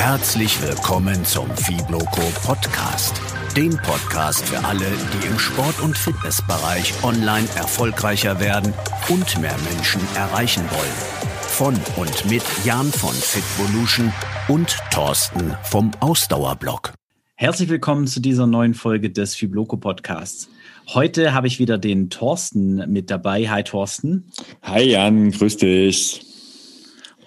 Herzlich willkommen zum Fibloco Podcast. Dem Podcast für alle, die im Sport- und Fitnessbereich online erfolgreicher werden und mehr Menschen erreichen wollen. Von und mit Jan von Fitvolution und Thorsten vom Ausdauerblock. Herzlich willkommen zu dieser neuen Folge des Fibloco Podcasts. Heute habe ich wieder den Thorsten mit dabei. Hi Thorsten. Hi Jan, grüß dich.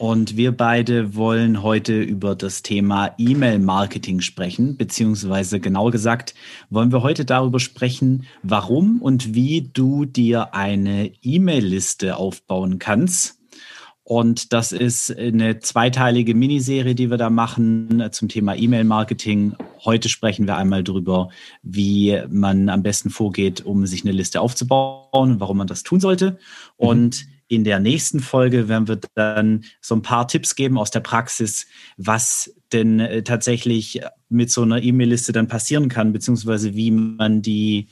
Und wir beide wollen heute über das Thema E-Mail-Marketing sprechen, beziehungsweise genau gesagt wollen wir heute darüber sprechen, warum und wie du dir eine E-Mail-Liste aufbauen kannst. Und das ist eine zweiteilige Miniserie, die wir da machen zum Thema E-Mail-Marketing. Heute sprechen wir einmal darüber, wie man am besten vorgeht, um sich eine Liste aufzubauen und warum man das tun sollte. Mhm. In der nächsten Folge werden wir dann so ein paar Tipps geben aus der Praxis, was denn äh, tatsächlich mit so einer E-Mail-Liste dann passieren kann, beziehungsweise wie man die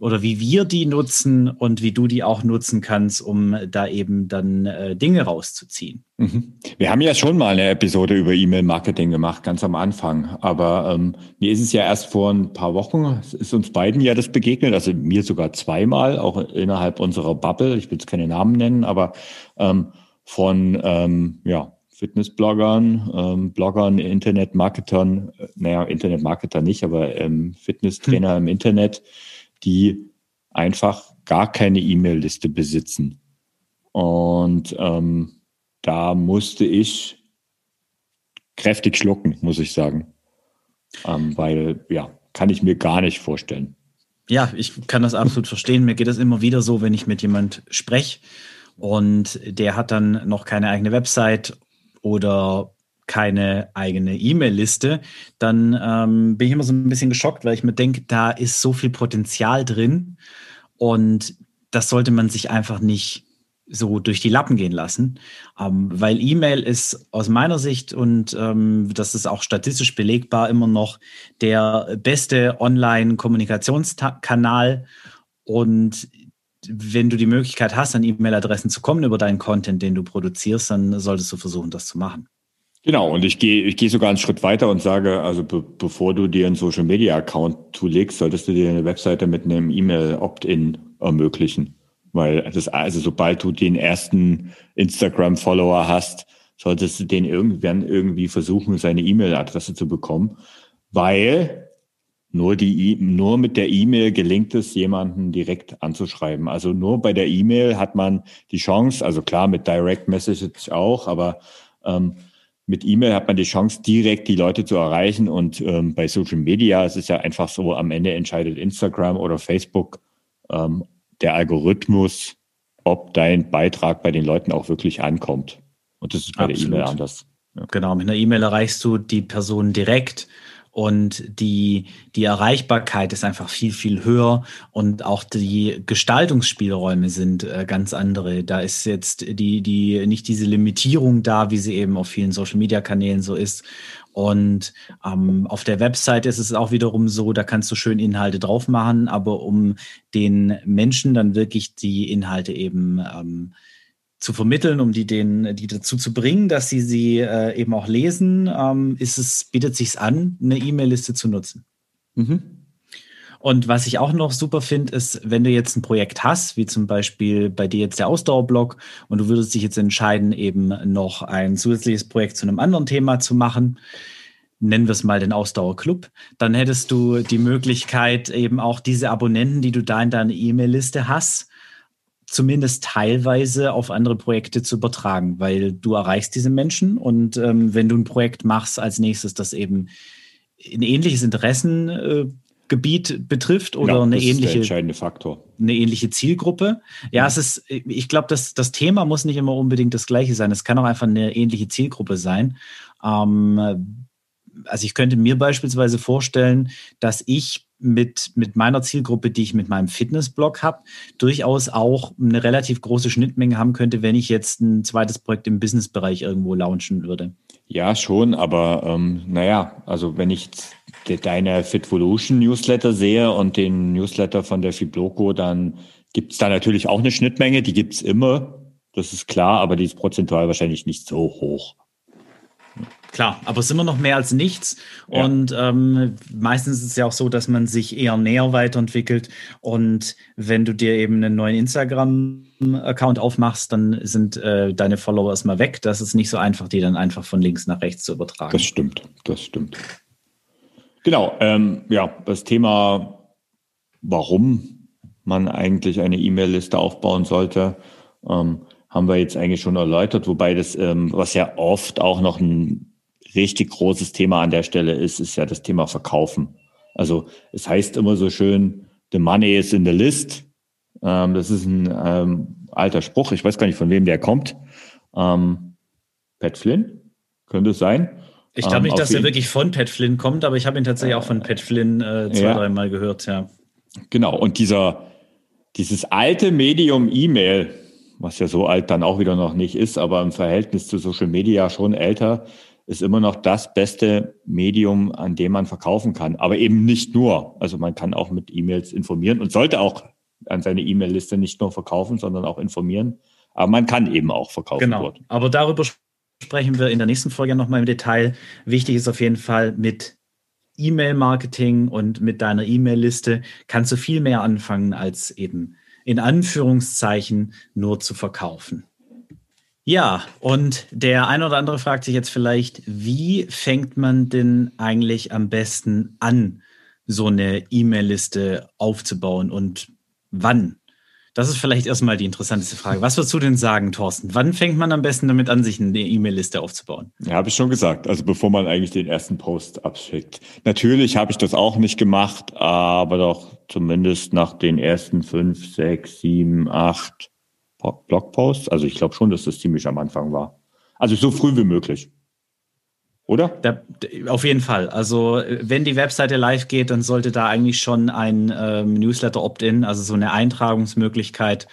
oder wie wir die nutzen und wie du die auch nutzen kannst, um da eben dann äh, Dinge rauszuziehen. Mhm. Wir haben ja schon mal eine Episode über E-Mail-Marketing gemacht, ganz am Anfang. Aber ähm, mir ist es ja erst vor ein paar Wochen, ist uns beiden ja das begegnet, also mir sogar zweimal, auch innerhalb unserer Bubble. Ich will jetzt keine Namen nennen, aber ähm, von ähm, ja, Fitnessbloggern, ähm, Bloggern, Internetmarketern, äh, naja, Internetmarketer nicht, aber ähm, Fitnesstrainer hm. im Internet, die einfach gar keine E-Mail-Liste besitzen. Und ähm, da musste ich kräftig schlucken, muss ich sagen. Ähm, weil, ja, kann ich mir gar nicht vorstellen. Ja, ich kann das absolut verstehen. Mir geht das immer wieder so, wenn ich mit jemand spreche und der hat dann noch keine eigene Website oder keine eigene E-Mail-Liste, dann ähm, bin ich immer so ein bisschen geschockt, weil ich mir denke, da ist so viel Potenzial drin und das sollte man sich einfach nicht so durch die Lappen gehen lassen, ähm, weil E-Mail ist aus meiner Sicht und ähm, das ist auch statistisch belegbar immer noch der beste Online-Kommunikationskanal und wenn du die Möglichkeit hast, an E-Mail-Adressen zu kommen über deinen Content, den du produzierst, dann solltest du versuchen, das zu machen. Genau, und ich gehe ich gehe sogar einen Schritt weiter und sage, also be bevor du dir einen Social Media Account zulegst, solltest du dir eine Webseite mit einem E-Mail Opt-in ermöglichen. Weil das, also sobald du den ersten Instagram-Follower hast, solltest du den irgendwann irgendwie versuchen, seine E-Mail-Adresse zu bekommen. Weil nur die, nur mit der E-Mail gelingt es, jemanden direkt anzuschreiben. Also nur bei der E-Mail hat man die Chance, also klar mit Direct Message auch, aber ähm, mit E-Mail hat man die Chance, direkt die Leute zu erreichen. Und ähm, bei Social Media ist es ja einfach so, am Ende entscheidet Instagram oder Facebook ähm, der Algorithmus, ob dein Beitrag bei den Leuten auch wirklich ankommt. Und das ist bei Absolut. der E-Mail anders. Ja. Genau, mit einer E-Mail erreichst du die Person direkt und die, die Erreichbarkeit ist einfach viel, viel höher und auch die Gestaltungsspielräume sind äh, ganz andere. Da ist jetzt die, die, nicht diese Limitierung da, wie sie eben auf vielen Social Media Kanälen so ist. Und ähm, auf der Website ist es auch wiederum so, da kannst du schön Inhalte drauf machen, aber um den Menschen dann wirklich die Inhalte eben ähm, zu vermitteln, um die, den, die dazu zu bringen, dass sie sie äh, eben auch lesen, ähm, ist es, bietet sich an, eine E-Mail-Liste zu nutzen. Mhm. Und was ich auch noch super finde, ist, wenn du jetzt ein Projekt hast, wie zum Beispiel bei dir jetzt der Ausdauerblock, und du würdest dich jetzt entscheiden, eben noch ein zusätzliches Projekt zu einem anderen Thema zu machen, nennen wir es mal den Ausdauerclub, dann hättest du die Möglichkeit, eben auch diese Abonnenten, die du da in deiner E-Mail-Liste hast, zumindest teilweise auf andere Projekte zu übertragen, weil du erreichst diese Menschen und ähm, wenn du ein Projekt machst als nächstes, das eben ein ähnliches Interessengebiet äh, betrifft oder ja, eine ähnliche entscheidende Faktor. eine ähnliche Zielgruppe. Ja, mhm. es ist ich glaube, das das Thema muss nicht immer unbedingt das gleiche sein. Es kann auch einfach eine ähnliche Zielgruppe sein. Ähm, also ich könnte mir beispielsweise vorstellen, dass ich mit, mit meiner Zielgruppe, die ich mit meinem Fitnessblog habe, durchaus auch eine relativ große Schnittmenge haben könnte, wenn ich jetzt ein zweites Projekt im Businessbereich irgendwo launchen würde. Ja, schon, aber ähm, naja, also wenn ich deine Fitvolution Newsletter sehe und den Newsletter von der Fibloco, dann gibt es da natürlich auch eine Schnittmenge, die gibt es immer, das ist klar, aber die ist prozentual wahrscheinlich nicht so hoch. Klar, aber es ist immer noch mehr als nichts. Ja. Und ähm, meistens ist es ja auch so, dass man sich eher näher weiterentwickelt. Und wenn du dir eben einen neuen Instagram-Account aufmachst, dann sind äh, deine Follower erstmal weg. Das ist nicht so einfach, die dann einfach von links nach rechts zu übertragen. Das stimmt, das stimmt. Genau, ähm, ja, das Thema, warum man eigentlich eine E-Mail-Liste aufbauen sollte, ähm, haben wir jetzt eigentlich schon erläutert, wobei das, ähm, was ja oft auch noch ein richtig großes Thema an der Stelle ist, ist ja das Thema Verkaufen. Also es heißt immer so schön, the money is in the list. Ähm, das ist ein ähm, alter Spruch, ich weiß gar nicht, von wem der kommt. Ähm, Pat Flynn, könnte es sein. Ich glaube nicht, ähm, dass er wirklich von Pat Flynn kommt, aber ich habe ihn tatsächlich auch von Pat Flynn äh, zwei, ja. dreimal gehört, ja. Genau, und dieser, dieses alte Medium E-Mail, was ja so alt dann auch wieder noch nicht ist, aber im Verhältnis zu Social Media schon älter, ist immer noch das beste Medium, an dem man verkaufen kann. Aber eben nicht nur. Also man kann auch mit E-Mails informieren und sollte auch an seine E-Mail-Liste nicht nur verkaufen, sondern auch informieren. Aber man kann eben auch verkaufen. Genau. Dort. Aber darüber sprechen wir in der nächsten Folge nochmal im Detail. Wichtig ist auf jeden Fall mit E-Mail-Marketing und mit deiner E-Mail-Liste kannst du viel mehr anfangen als eben in Anführungszeichen nur zu verkaufen. Ja, und der eine oder andere fragt sich jetzt vielleicht, wie fängt man denn eigentlich am besten an, so eine E-Mail-Liste aufzubauen und wann? Das ist vielleicht erstmal die interessanteste Frage. Was würdest du denn sagen, Thorsten? Wann fängt man am besten damit an, sich eine E-Mail-Liste aufzubauen? Ja, habe ich schon gesagt. Also bevor man eigentlich den ersten Post abschickt. Natürlich habe ich das auch nicht gemacht, aber doch zumindest nach den ersten fünf, sechs, sieben, acht Blogposts. Also ich glaube schon, dass das ziemlich am Anfang war. Also so früh wie möglich. Oder? Da, auf jeden Fall. Also wenn die Webseite live geht, dann sollte da eigentlich schon ein ähm, Newsletter Opt-in, also so eine Eintragungsmöglichkeit,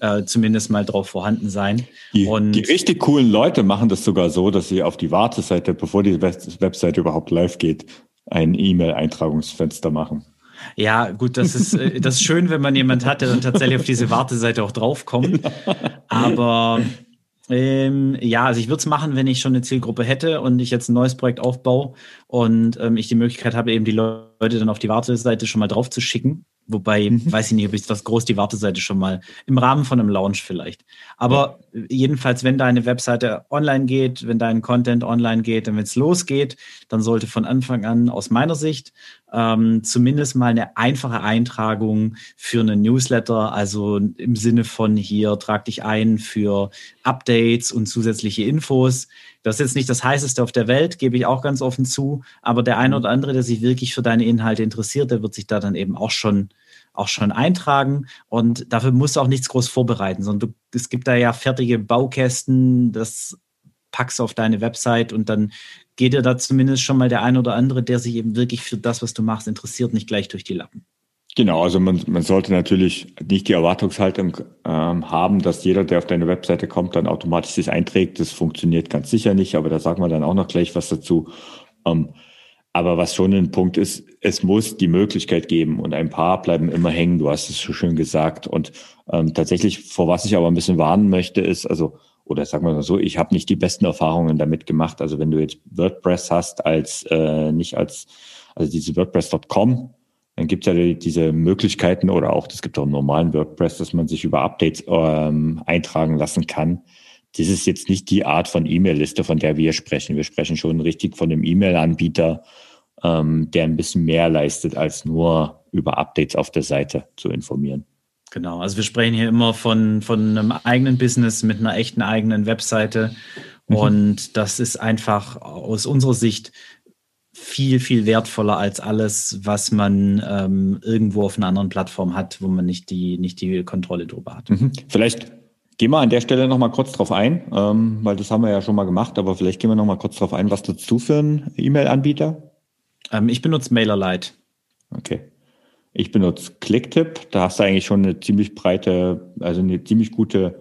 äh, zumindest mal drauf vorhanden sein. Die, die richtig coolen Leute machen das sogar so, dass sie auf die Warteseite, bevor die Webseite überhaupt live geht, ein E-Mail-Eintragungsfenster machen. Ja, gut, das ist, äh, das ist schön, wenn man jemand hat, der dann tatsächlich auf diese Warteseite auch draufkommt. Aber ähm, ja, also ich würde es machen, wenn ich schon eine Zielgruppe hätte und ich jetzt ein neues Projekt aufbaue und ähm, ich die Möglichkeit habe, eben die Leute dann auf die Warteseite schon mal drauf zu schicken. Wobei, mhm. weiß ich nicht, ob ich das groß die Warteseite schon mal im Rahmen von einem Launch vielleicht. Aber ja. jedenfalls, wenn deine Webseite online geht, wenn dein Content online geht, und wenn es losgeht, dann sollte von Anfang an aus meiner Sicht ähm, zumindest mal eine einfache Eintragung für einen Newsletter, also im Sinne von hier trag dich ein für Updates und zusätzliche Infos. Das ist jetzt nicht das heißeste auf der Welt, gebe ich auch ganz offen zu, aber der eine mhm. oder andere, der sich wirklich für deine Inhalte interessiert, der wird sich da dann eben auch schon auch schon eintragen und dafür musst du auch nichts groß vorbereiten, sondern du, es gibt da ja fertige Baukästen, das packst du auf deine Website und dann geht dir da zumindest schon mal der ein oder andere, der sich eben wirklich für das, was du machst, interessiert, nicht gleich durch die Lappen. Genau, also man, man sollte natürlich nicht die Erwartungshaltung ähm, haben, dass jeder, der auf deine Webseite kommt, dann automatisch sich einträgt. Das funktioniert ganz sicher nicht, aber da sagen wir dann auch noch gleich was dazu. Ähm, aber was schon ein Punkt ist, es muss die Möglichkeit geben und ein paar bleiben immer hängen. Du hast es so schön gesagt. Und ähm, tatsächlich, vor was ich aber ein bisschen warnen möchte, ist, also, oder sagen wir mal so, ich habe nicht die besten Erfahrungen damit gemacht. Also wenn du jetzt WordPress hast als äh, nicht als also diese WordPress.com dann gibt es ja diese Möglichkeiten oder auch, es gibt auch einen normalen WordPress, dass man sich über Updates ähm, eintragen lassen kann. Das ist jetzt nicht die Art von E-Mail-Liste, von der wir sprechen. Wir sprechen schon richtig von einem E-Mail-Anbieter, ähm, der ein bisschen mehr leistet, als nur über Updates auf der Seite zu informieren. Genau, also wir sprechen hier immer von, von einem eigenen Business mit einer echten eigenen Webseite. Mhm. Und das ist einfach aus unserer Sicht viel, viel wertvoller als alles, was man ähm, irgendwo auf einer anderen Plattform hat, wo man nicht die, nicht die Kontrolle drüber hat. Mhm. Vielleicht gehen wir an der Stelle nochmal kurz drauf ein, ähm, weil das haben wir ja schon mal gemacht, aber vielleicht gehen wir nochmal kurz drauf ein, was nutzt du für einen E-Mail-Anbieter? Ähm, ich benutze MailerLite. Okay. Ich benutze Clicktip. Da hast du eigentlich schon eine ziemlich breite, also eine ziemlich gute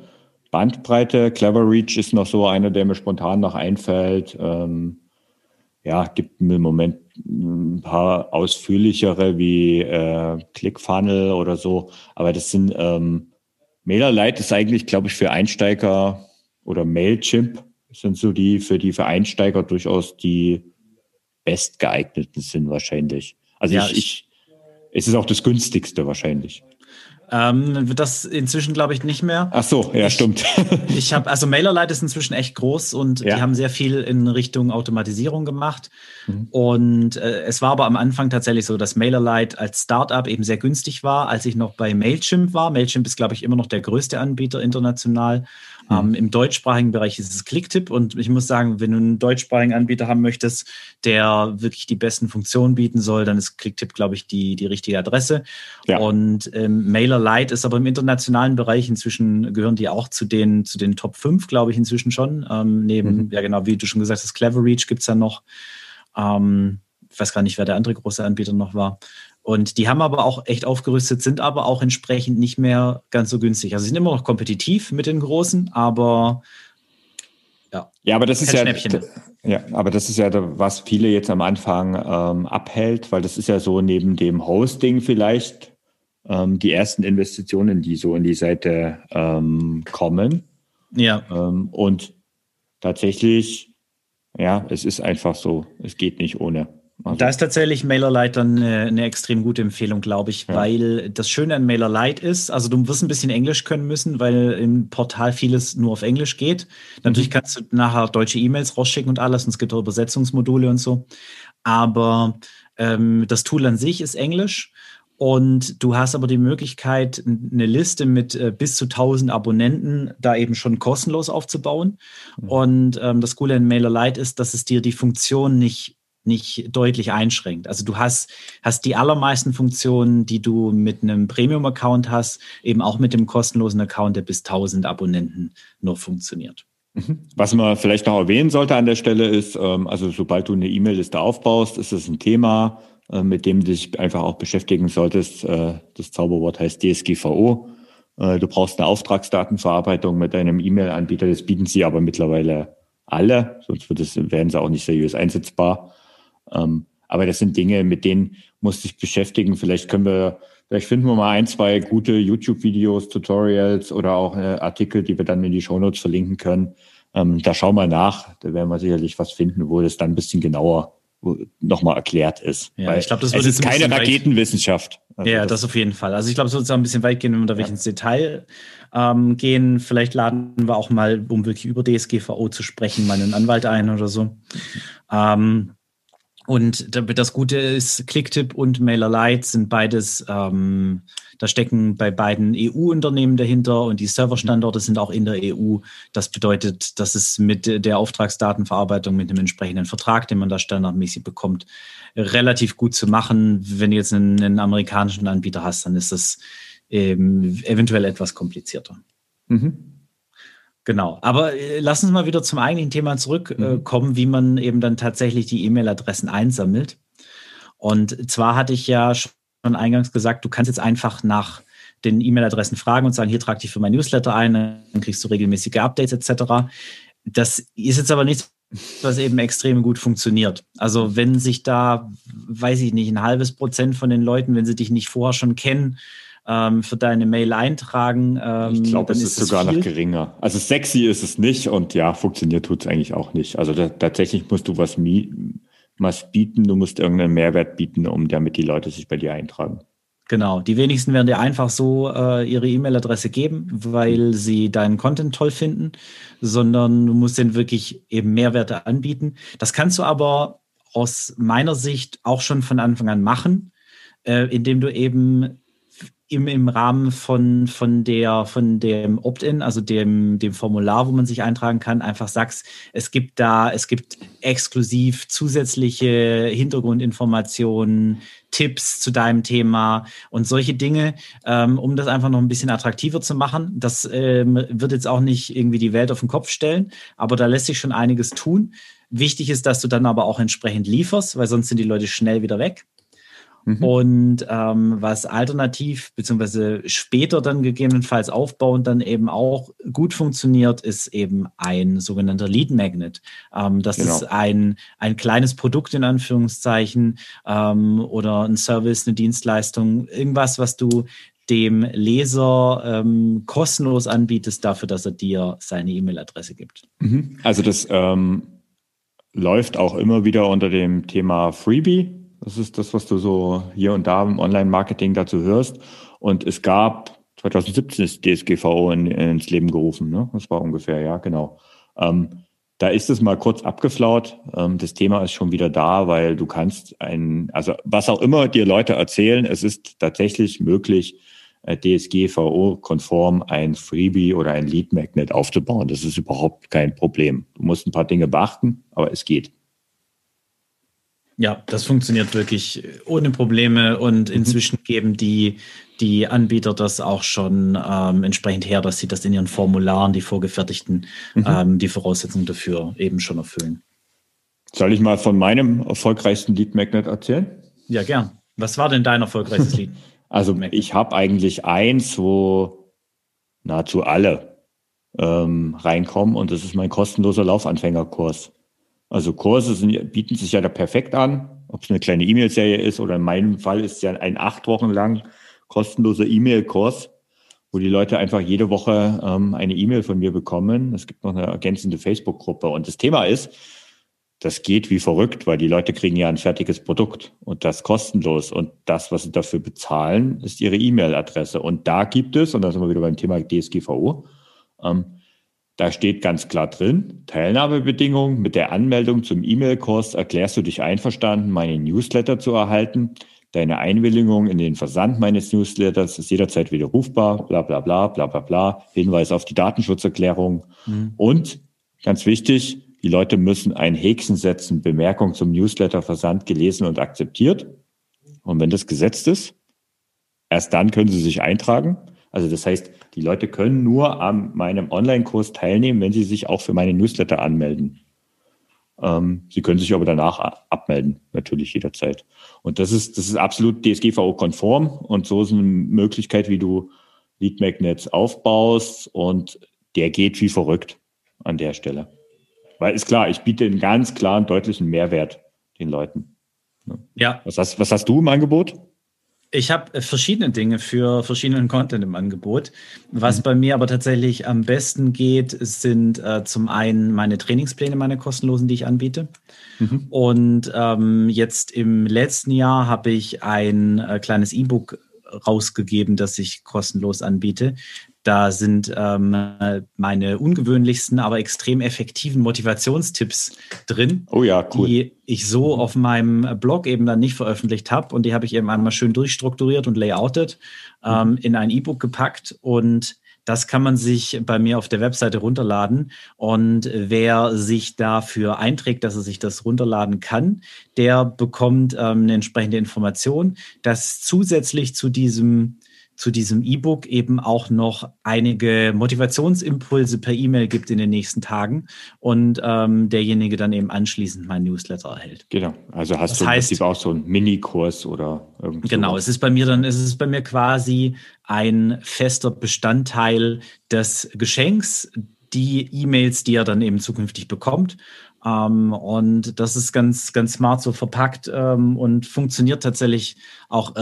Bandbreite. Clever Reach ist noch so einer, der mir spontan noch einfällt. Ähm, ja, gibt im Moment ein paar ausführlichere wie äh, ClickFunnel oder so. Aber das sind ähm, MailerLite ist eigentlich, glaube ich, für Einsteiger oder Mailchimp sind so die für die für Einsteiger durchaus die bestgeeigneten sind wahrscheinlich. Also ja, ich, ich, es ist auch das günstigste wahrscheinlich. Ähm, das inzwischen glaube ich nicht mehr. Ach so, ja, ich, stimmt. ich habe also MailerLite ist inzwischen echt groß und ja. die haben sehr viel in Richtung Automatisierung gemacht. Mhm. Und äh, es war aber am Anfang tatsächlich so, dass MailerLite als Startup eben sehr günstig war, als ich noch bei Mailchimp war. Mailchimp ist glaube ich immer noch der größte Anbieter international. Mhm. Ähm, Im deutschsprachigen Bereich ist es Clicktip und ich muss sagen, wenn du einen deutschsprachigen Anbieter haben möchtest, der wirklich die besten Funktionen bieten soll, dann ist Clicktip, glaube ich, die, die richtige Adresse. Ja. Und ähm, MailerLite ist aber im internationalen Bereich inzwischen gehören die auch zu den, zu den Top 5, glaube ich, inzwischen schon. Ähm, neben, mhm. ja genau, wie du schon gesagt hast, Cleverreach gibt es ja noch. Ähm, ich weiß gar nicht, wer der andere große Anbieter noch war. Und die haben aber auch echt aufgerüstet, sind aber auch entsprechend nicht mehr ganz so günstig. Also sie sind immer noch kompetitiv mit den Großen, aber ja. Ja, aber das ist ja, ja, aber das ist ja, was viele jetzt am Anfang ähm, abhält, weil das ist ja so neben dem Hosting vielleicht ähm, die ersten Investitionen, die so in die Seite ähm, kommen. Ja. Ähm, und tatsächlich, ja, es ist einfach so, es geht nicht ohne. Also. Da ist tatsächlich MailerLite dann eine, eine, extrem gute Empfehlung, glaube ich, ja. weil das Schöne an MailerLite ist, also du wirst ein bisschen Englisch können müssen, weil im Portal vieles nur auf Englisch geht. Natürlich mhm. kannst du nachher deutsche E-Mails rausschicken und alles, und es gibt auch Übersetzungsmodule und so. Aber ähm, das Tool an sich ist Englisch. Und du hast aber die Möglichkeit, eine Liste mit äh, bis zu 1000 Abonnenten da eben schon kostenlos aufzubauen. Mhm. Und ähm, das Coole an MailerLite ist, dass es dir die Funktion nicht nicht deutlich einschränkt. Also du hast, hast die allermeisten Funktionen, die du mit einem Premium-Account hast, eben auch mit dem kostenlosen Account, der bis 1000 Abonnenten nur funktioniert. Mhm. Was man vielleicht noch erwähnen sollte an der Stelle ist, ähm, also sobald du eine E-Mail-Liste aufbaust, ist es ein Thema, äh, mit dem du dich einfach auch beschäftigen solltest. Äh, das Zauberwort heißt DSGVO. Äh, du brauchst eine Auftragsdatenverarbeitung mit deinem E-Mail-Anbieter. Das bieten sie aber mittlerweile alle, sonst wird werden sie auch nicht seriös einsetzbar. Ähm, aber das sind Dinge, mit denen muss ich beschäftigen. Vielleicht können wir, vielleicht finden wir mal ein, zwei gute YouTube-Videos, Tutorials oder auch äh, Artikel, die wir dann in die Shownotes verlinken können. Ähm, da schauen wir nach. Da werden wir sicherlich was finden, wo das dann ein bisschen genauer nochmal erklärt ist. Ja, ich glaube, das wird es ist keine Raketenwissenschaft. Also ja, das, das, auf jeden Fall. Also ich glaube, es wird auch ein bisschen weit gehen, wenn wir da wirklich ja. ins Detail ähm, gehen. Vielleicht laden wir auch mal, um wirklich über DSGVO zu sprechen, mal einen Anwalt ein oder so. Ähm, und das Gute ist, Clicktip und MailerLite sind beides, ähm, da stecken bei beiden EU-Unternehmen dahinter und die Serverstandorte sind auch in der EU. Das bedeutet, dass es mit der Auftragsdatenverarbeitung, mit dem entsprechenden Vertrag, den man da standardmäßig bekommt, relativ gut zu machen. Wenn du jetzt einen, einen amerikanischen Anbieter hast, dann ist das ähm, eventuell etwas komplizierter. Mhm. Genau, aber äh, lass uns mal wieder zum eigentlichen Thema zurückkommen, äh, mhm. wie man eben dann tatsächlich die E-Mail-Adressen einsammelt. Und zwar hatte ich ja schon eingangs gesagt, du kannst jetzt einfach nach den E-Mail-Adressen fragen und sagen, hier trag dich für mein Newsletter ein, dann kriegst du regelmäßige Updates etc. Das ist jetzt aber nichts, was eben extrem gut funktioniert. Also wenn sich da, weiß ich nicht, ein halbes Prozent von den Leuten, wenn sie dich nicht vorher schon kennen, ähm, für deine Mail eintragen. Ähm, ich glaube, es ist, ist sogar viel. noch geringer. Also sexy ist es nicht und ja, funktioniert tut es eigentlich auch nicht. Also da, tatsächlich musst du was, was bieten, du musst irgendeinen Mehrwert bieten, um damit die Leute sich bei dir eintragen. Genau, die wenigsten werden dir einfach so äh, ihre E-Mail-Adresse geben, weil sie deinen Content toll finden, sondern du musst denen wirklich eben Mehrwerte anbieten. Das kannst du aber aus meiner Sicht auch schon von Anfang an machen, äh, indem du eben im, im Rahmen von, von, der, von dem Opt-in, also dem, dem Formular, wo man sich eintragen kann, einfach sagst, es gibt da, es gibt exklusiv zusätzliche Hintergrundinformationen, Tipps zu deinem Thema und solche Dinge, ähm, um das einfach noch ein bisschen attraktiver zu machen. Das ähm, wird jetzt auch nicht irgendwie die Welt auf den Kopf stellen, aber da lässt sich schon einiges tun. Wichtig ist, dass du dann aber auch entsprechend lieferst, weil sonst sind die Leute schnell wieder weg. Mhm. Und ähm, was alternativ beziehungsweise später dann gegebenenfalls aufbauend dann eben auch gut funktioniert, ist eben ein sogenannter Lead Magnet. Ähm, das genau. ist ein, ein kleines Produkt in Anführungszeichen ähm, oder ein Service, eine Dienstleistung, irgendwas, was du dem Leser ähm, kostenlos anbietest, dafür, dass er dir seine E-Mail-Adresse gibt. Mhm. Also das ähm, läuft auch immer wieder unter dem Thema Freebie. Das ist das, was du so hier und da im Online-Marketing dazu hörst. Und es gab 2017 ist DSGVO in, ins Leben gerufen. Ne? Das war ungefähr, ja, genau. Ähm, da ist es mal kurz abgeflaut. Ähm, das Thema ist schon wieder da, weil du kannst ein, also was auch immer dir Leute erzählen, es ist tatsächlich möglich, äh, DSGVO-konform ein Freebie oder ein Lead Magnet aufzubauen. Das ist überhaupt kein Problem. Du musst ein paar Dinge beachten, aber es geht. Ja, das funktioniert wirklich ohne Probleme und mhm. inzwischen geben die, die Anbieter das auch schon ähm, entsprechend her, dass sie das in ihren Formularen, die vorgefertigten, mhm. ähm, die Voraussetzungen dafür eben schon erfüllen. Soll ich mal von meinem erfolgreichsten Lead Magnet erzählen? Ja, gern. Was war denn dein erfolgreichstes Lead? also ich habe eigentlich eins, wo nahezu alle ähm, reinkommen und das ist mein kostenloser Laufanfängerkurs. Also Kurse sind, bieten sich ja da perfekt an, ob es eine kleine E-Mail-Serie ist oder in meinem Fall ist es ja ein acht Wochen lang kostenloser E-Mail-Kurs, wo die Leute einfach jede Woche ähm, eine E-Mail von mir bekommen. Es gibt noch eine ergänzende Facebook-Gruppe. Und das Thema ist, das geht wie verrückt, weil die Leute kriegen ja ein fertiges Produkt und das kostenlos. Und das, was sie dafür bezahlen, ist ihre E-Mail-Adresse. Und da gibt es, und da sind wir wieder beim Thema DSGVO, ähm, da steht ganz klar drin, Teilnahmebedingungen mit der Anmeldung zum E-Mail-Kurs erklärst du dich einverstanden, meine Newsletter zu erhalten. Deine Einwilligung in den Versand meines Newsletters ist jederzeit widerrufbar, bla bla bla bla bla bla. Hinweis auf die Datenschutzerklärung. Mhm. Und ganz wichtig, die Leute müssen ein Häkchen setzen, Bemerkung zum Newsletterversand gelesen und akzeptiert. Und wenn das gesetzt ist, erst dann können sie sich eintragen. Also das heißt, die Leute können nur an meinem Online-Kurs teilnehmen, wenn sie sich auch für meine Newsletter anmelden. Ähm, sie können sich aber danach abmelden, natürlich jederzeit. Und das ist, das ist absolut DSGVO-konform und so ist eine Möglichkeit, wie du Lead Magnets aufbaust und der geht wie verrückt an der Stelle. Weil ist klar, ich biete einen ganz klaren, deutlichen Mehrwert den Leuten. Ja. Was hast, was hast du im Angebot? Ich habe verschiedene Dinge für verschiedenen Content im Angebot. Was mhm. bei mir aber tatsächlich am besten geht, sind äh, zum einen meine Trainingspläne, meine kostenlosen, die ich anbiete. Mhm. Und ähm, jetzt im letzten Jahr habe ich ein äh, kleines E-Book rausgegeben, das ich kostenlos anbiete. Da sind ähm, meine ungewöhnlichsten, aber extrem effektiven Motivationstipps drin, oh ja, cool. die ich so auf meinem Blog eben dann nicht veröffentlicht habe. Und die habe ich eben einmal schön durchstrukturiert und layoutet, ähm, mhm. in ein E-Book gepackt. Und das kann man sich bei mir auf der Webseite runterladen. Und wer sich dafür einträgt, dass er sich das runterladen kann, der bekommt ähm, eine entsprechende Information, dass zusätzlich zu diesem zu diesem E-Book eben auch noch einige Motivationsimpulse per E-Mail gibt in den nächsten Tagen und ähm, derjenige dann eben anschließend mein Newsletter erhält. Genau. Also hast das du heißt, im Prinzip auch so einen Minikurs oder irgendwas. Genau, es ist bei mir dann, es ist bei mir quasi ein fester Bestandteil des Geschenks, die E-Mails, die er dann eben zukünftig bekommt. Ähm, und das ist ganz, ganz smart so verpackt ähm, und funktioniert tatsächlich auch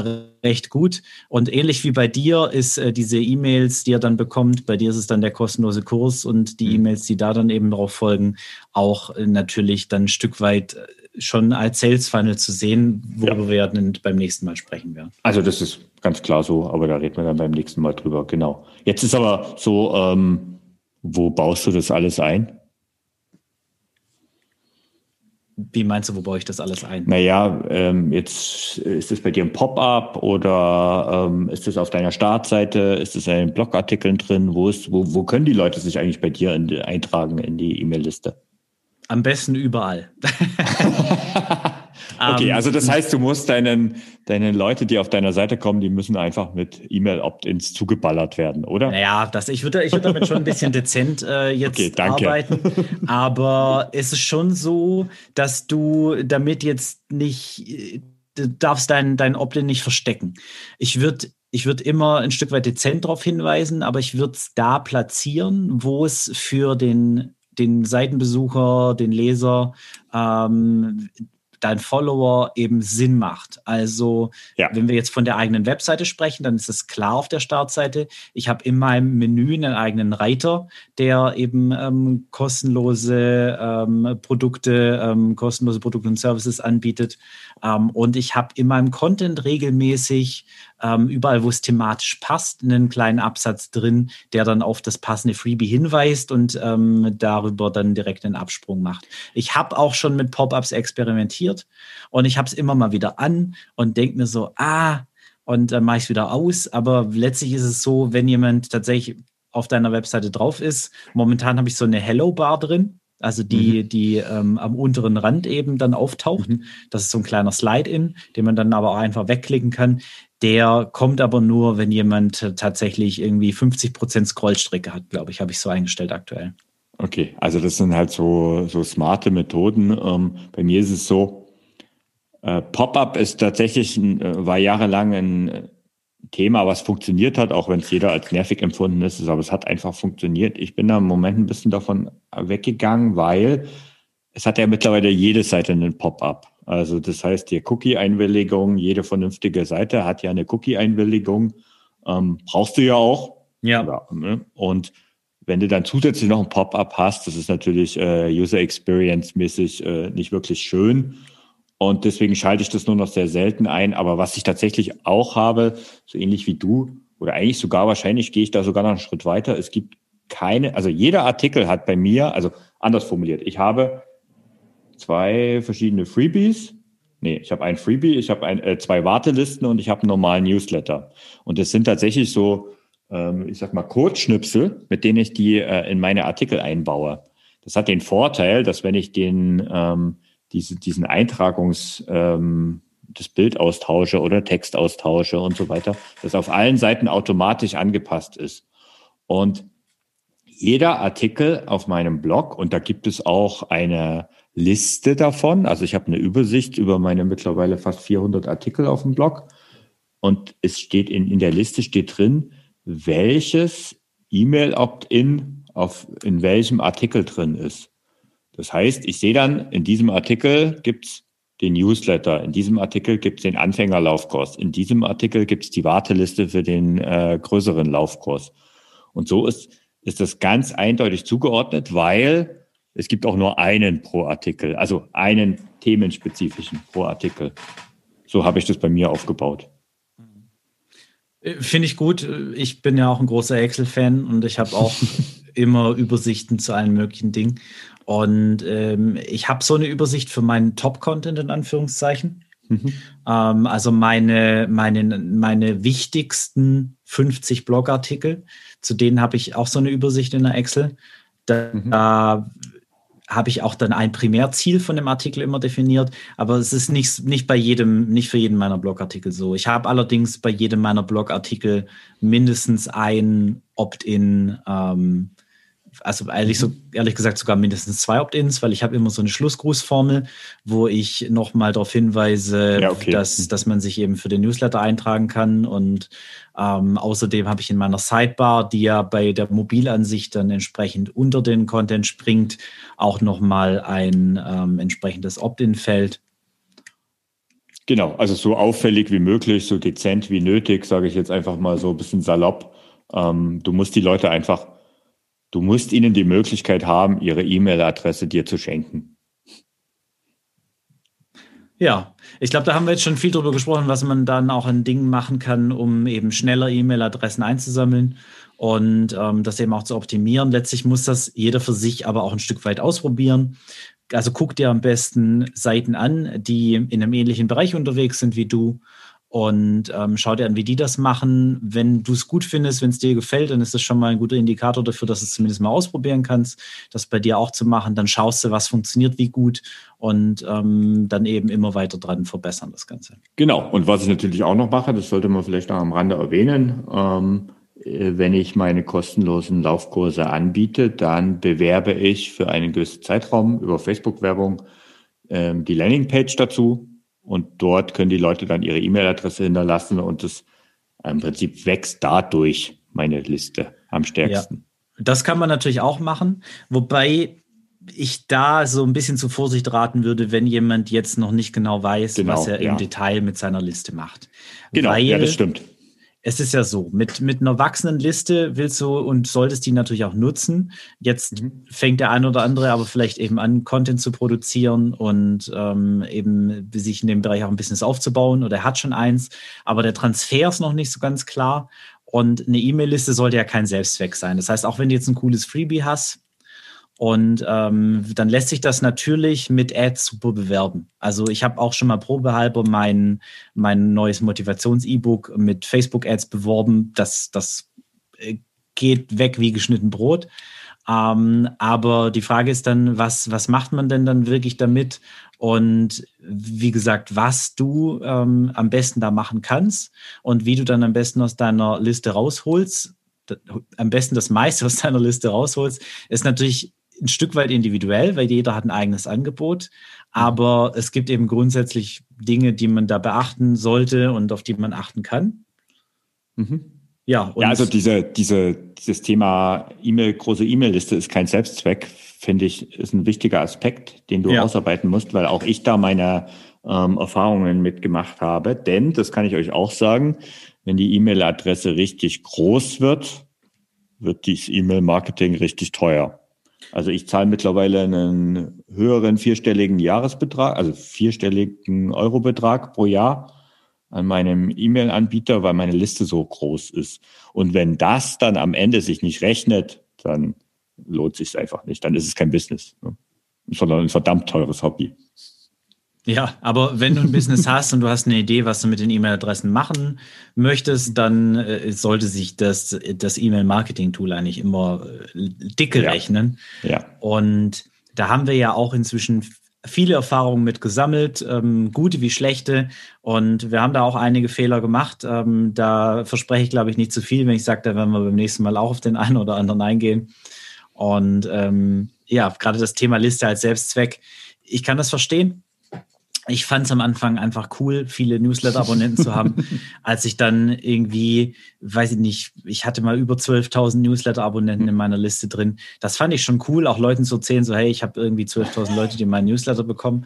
recht gut. Und ähnlich wie bei dir ist äh, diese E-Mails, die er dann bekommt, bei dir ist es dann der kostenlose Kurs und die mhm. E-Mails, die da dann eben drauf folgen, auch äh, natürlich dann ein Stück weit äh, schon als Sales Funnel zu sehen, worüber ja. wir dann beim nächsten Mal sprechen werden. Also das ist ganz klar so, aber da reden wir dann beim nächsten Mal drüber, genau. Jetzt ist aber so, ähm, wo baust du das alles ein? Wie meinst du, wo baue ich das alles ein? Naja, ähm, jetzt ist es bei dir ein Pop-up oder ähm, ist es auf deiner Startseite, ist es in den Blogartikeln drin? Wo, ist, wo, wo können die Leute sich eigentlich bei dir in, eintragen in die E-Mail-Liste? Am besten überall. Okay, ähm, also das heißt, du musst deinen, deine Leute, die auf deiner Seite kommen, die müssen einfach mit E-Mail-Opt-ins zugeballert werden, oder? Naja, das, ich würde ich würd damit schon ein bisschen dezent äh, jetzt okay, arbeiten. Aber es ist schon so, dass du damit jetzt nicht, du darfst dein, dein Opt-in nicht verstecken. Ich würde ich würde immer ein Stück weit dezent darauf hinweisen, aber ich würde es da platzieren, wo es für den, den Seitenbesucher, den Leser ähm, dein Follower eben Sinn macht. Also ja. wenn wir jetzt von der eigenen Webseite sprechen, dann ist es klar auf der Startseite. Ich habe in meinem Menü einen eigenen Reiter, der eben ähm, kostenlose ähm, Produkte, ähm, kostenlose Produkte und Services anbietet. Ähm, und ich habe in meinem Content regelmäßig ähm, überall, wo es thematisch passt, einen kleinen Absatz drin, der dann auf das passende Freebie hinweist und ähm, darüber dann direkt einen Absprung macht. Ich habe auch schon mit Pop-ups experimentiert und ich habe es immer mal wieder an und denke mir so, ah, und dann mache ich es wieder aus. Aber letztlich ist es so, wenn jemand tatsächlich auf deiner Webseite drauf ist, momentan habe ich so eine Hello-Bar drin also die, mhm. die ähm, am unteren Rand eben dann auftaucht. Mhm. Das ist so ein kleiner Slide-In, den man dann aber auch einfach wegklicken kann. Der kommt aber nur, wenn jemand tatsächlich irgendwie 50 Prozent Scrollstrecke hat, glaube ich, habe ich so eingestellt aktuell. Okay, also das sind halt so, so smarte Methoden. Ähm, bei mir ist es so, äh, Pop-up ist tatsächlich, äh, war jahrelang ein Thema, was funktioniert hat, auch wenn es jeder als nervig empfunden ist, aber es hat einfach funktioniert. Ich bin da im Moment ein bisschen davon weggegangen, weil es hat ja mittlerweile jede Seite einen Pop-up. Also das heißt, die Cookie-Einwilligung, jede vernünftige Seite hat ja eine Cookie-Einwilligung. Ähm, brauchst du ja auch. Ja. ja ne? Und wenn du dann zusätzlich noch ein Pop-up hast, das ist natürlich äh, User Experience-mäßig äh, nicht wirklich schön. Und deswegen schalte ich das nur noch sehr selten ein. Aber was ich tatsächlich auch habe, so ähnlich wie du, oder eigentlich sogar wahrscheinlich gehe ich da sogar noch einen Schritt weiter. Es gibt keine, also jeder Artikel hat bei mir, also anders formuliert, ich habe zwei verschiedene Freebies. Nee, ich habe ein Freebie, ich habe ein, äh, zwei Wartelisten und ich habe einen normalen Newsletter. Und das sind tatsächlich so, ähm, ich sag mal, Codeschnipsel, mit denen ich die äh, in meine Artikel einbaue. Das hat den Vorteil, dass wenn ich den, ähm, diese, diesen Eintragungs, ähm, das Bild austausche oder Text austausche und so weiter, das auf allen Seiten automatisch angepasst ist. Und jeder Artikel auf meinem Blog, und da gibt es auch eine Liste davon. Also ich habe eine Übersicht über meine mittlerweile fast 400 Artikel auf dem Blog. Und es steht in, in der Liste steht drin, welches E-Mail-Opt-in in welchem Artikel drin ist. Das heißt, ich sehe dann, in diesem Artikel gibt's den Newsletter, in diesem Artikel gibt's den Anfängerlaufkurs, in diesem Artikel gibt's die Warteliste für den äh, größeren Laufkurs. Und so ist, ist das ganz eindeutig zugeordnet, weil es gibt auch nur einen pro Artikel, also einen themenspezifischen pro Artikel. So habe ich das bei mir aufgebaut. Äh, finde ich gut. Ich bin ja auch ein großer Excel-Fan und ich habe auch immer Übersichten zu allen möglichen Dingen. Und ähm, ich habe so eine Übersicht für meinen Top-Content in Anführungszeichen. Mhm. Ähm, also meine, meine, meine wichtigsten 50 Blogartikel, zu denen habe ich auch so eine Übersicht in der Excel. Da, mhm. da habe ich auch dann ein Primärziel von dem Artikel immer definiert, aber es ist nicht, nicht bei jedem, nicht für jeden meiner Blogartikel so. Ich habe allerdings bei jedem meiner Blogartikel mindestens ein Opt-in ähm, also ehrlich, so, ehrlich gesagt sogar mindestens zwei Opt-ins, weil ich habe immer so eine Schlussgrußformel, wo ich nochmal darauf hinweise, ja, okay. dass, dass man sich eben für den Newsletter eintragen kann. Und ähm, außerdem habe ich in meiner Sidebar, die ja bei der Mobilansicht dann entsprechend unter den Content springt, auch nochmal ein ähm, entsprechendes Opt-in-Feld. Genau, also so auffällig wie möglich, so dezent wie nötig, sage ich jetzt einfach mal so ein bisschen salopp. Ähm, du musst die Leute einfach Du musst ihnen die Möglichkeit haben, ihre E-Mail-Adresse dir zu schenken. Ja, ich glaube, da haben wir jetzt schon viel drüber gesprochen, was man dann auch in Dingen machen kann, um eben schneller E-Mail-Adressen einzusammeln und ähm, das eben auch zu optimieren. Letztlich muss das jeder für sich aber auch ein Stück weit ausprobieren. Also guck dir am besten Seiten an, die in einem ähnlichen Bereich unterwegs sind wie du und ähm, schau dir an, wie die das machen. Wenn du es gut findest, wenn es dir gefällt, dann ist das schon mal ein guter Indikator dafür, dass du es zumindest mal ausprobieren kannst, das bei dir auch zu machen. Dann schaust du, was funktioniert, wie gut und ähm, dann eben immer weiter dran verbessern das Ganze. Genau. Und was ich natürlich auch noch mache, das sollte man vielleicht noch am Rande erwähnen. Ähm, äh, wenn ich meine kostenlosen Laufkurse anbiete, dann bewerbe ich für einen gewissen Zeitraum über Facebook-Werbung ähm, die Landingpage dazu und dort können die Leute dann ihre E-Mail-Adresse hinterlassen und das im Prinzip wächst dadurch meine Liste am stärksten. Ja, das kann man natürlich auch machen, wobei ich da so ein bisschen zu Vorsicht raten würde, wenn jemand jetzt noch nicht genau weiß, genau, was er ja. im Detail mit seiner Liste macht. Genau, Weil, ja, das stimmt es ist ja so, mit, mit einer wachsenden Liste willst du und solltest die natürlich auch nutzen. Jetzt mhm. fängt der ein oder andere aber vielleicht eben an, Content zu produzieren und ähm, eben sich in dem Bereich auch ein Business aufzubauen oder er hat schon eins, aber der Transfer ist noch nicht so ganz klar. Und eine E-Mail-Liste sollte ja kein Selbstzweck sein. Das heißt, auch wenn du jetzt ein cooles Freebie hast, und ähm, dann lässt sich das natürlich mit Ads super bewerben. Also ich habe auch schon mal probehalber mein, mein neues Motivations-E-Book mit Facebook-Ads beworben. Das, das äh, geht weg wie geschnitten Brot. Ähm, aber die Frage ist dann, was, was macht man denn dann wirklich damit? Und wie gesagt, was du ähm, am besten da machen kannst und wie du dann am besten aus deiner Liste rausholst, am besten das meiste aus deiner Liste rausholst, ist natürlich ein Stück weit individuell, weil jeder hat ein eigenes Angebot. Aber es gibt eben grundsätzlich Dinge, die man da beachten sollte und auf die man achten kann. Mhm. Ja, ja, also diese, diese, dieses Thema E-Mail, große E-Mail-Liste ist kein Selbstzweck, finde ich, ist ein wichtiger Aspekt, den du ja. ausarbeiten musst, weil auch ich da meine ähm, Erfahrungen mitgemacht habe. Denn, das kann ich euch auch sagen, wenn die E-Mail-Adresse richtig groß wird, wird dieses E-Mail-Marketing richtig teuer. Also ich zahle mittlerweile einen höheren vierstelligen Jahresbetrag, also vierstelligen Eurobetrag pro Jahr an meinem E-Mail-Anbieter, weil meine Liste so groß ist. Und wenn das dann am Ende sich nicht rechnet, dann lohnt sich einfach nicht. Dann ist es kein Business, ne? sondern ein verdammt teures Hobby. Ja, aber wenn du ein Business hast und du hast eine Idee, was du mit den E-Mail-Adressen machen möchtest, dann äh, sollte sich das, das E-Mail-Marketing-Tool eigentlich immer äh, dicke ja. rechnen. Ja. Und da haben wir ja auch inzwischen viele Erfahrungen mit gesammelt, ähm, gute wie schlechte. Und wir haben da auch einige Fehler gemacht. Ähm, da verspreche ich, glaube ich, nicht zu viel, wenn ich sage, da werden wir beim nächsten Mal auch auf den einen oder anderen eingehen. Und ähm, ja, gerade das Thema Liste als Selbstzweck. Ich kann das verstehen ich fand es am Anfang einfach cool, viele Newsletter-Abonnenten zu haben. Als ich dann irgendwie, weiß ich nicht, ich hatte mal über 12.000 Newsletter-Abonnenten in meiner Liste drin. Das fand ich schon cool, auch Leuten zu erzählen, so hey, ich habe irgendwie 12.000 Leute, die meinen Newsletter bekommen.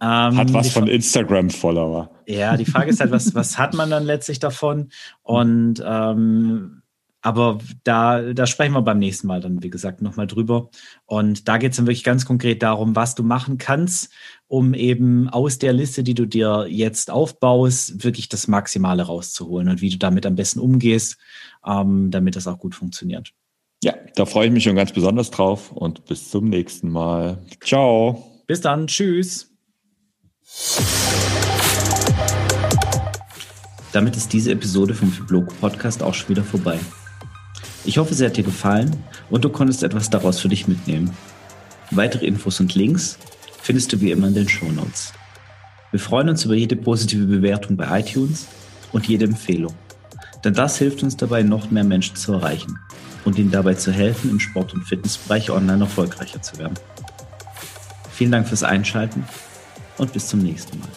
Ähm, hat was von Instagram-Follower. Ja, die Frage ist halt, was, was hat man dann letztlich davon? Und ähm, aber da, da sprechen wir beim nächsten Mal dann, wie gesagt, nochmal drüber. Und da geht es dann wirklich ganz konkret darum, was du machen kannst, um eben aus der Liste, die du dir jetzt aufbaust, wirklich das Maximale rauszuholen und wie du damit am besten umgehst, ähm, damit das auch gut funktioniert. Ja, da freue ich mich schon ganz besonders drauf und bis zum nächsten Mal. Ciao. Bis dann. Tschüss. Damit ist diese Episode vom Fibloco Podcast auch schon wieder vorbei. Ich hoffe, sie hat dir gefallen und du konntest etwas daraus für dich mitnehmen. Weitere Infos und Links findest du wie immer in den Show Notes. Wir freuen uns über jede positive Bewertung bei iTunes und jede Empfehlung. Denn das hilft uns dabei, noch mehr Menschen zu erreichen und ihnen dabei zu helfen, im Sport- und Fitnessbereich online erfolgreicher zu werden. Vielen Dank fürs Einschalten und bis zum nächsten Mal.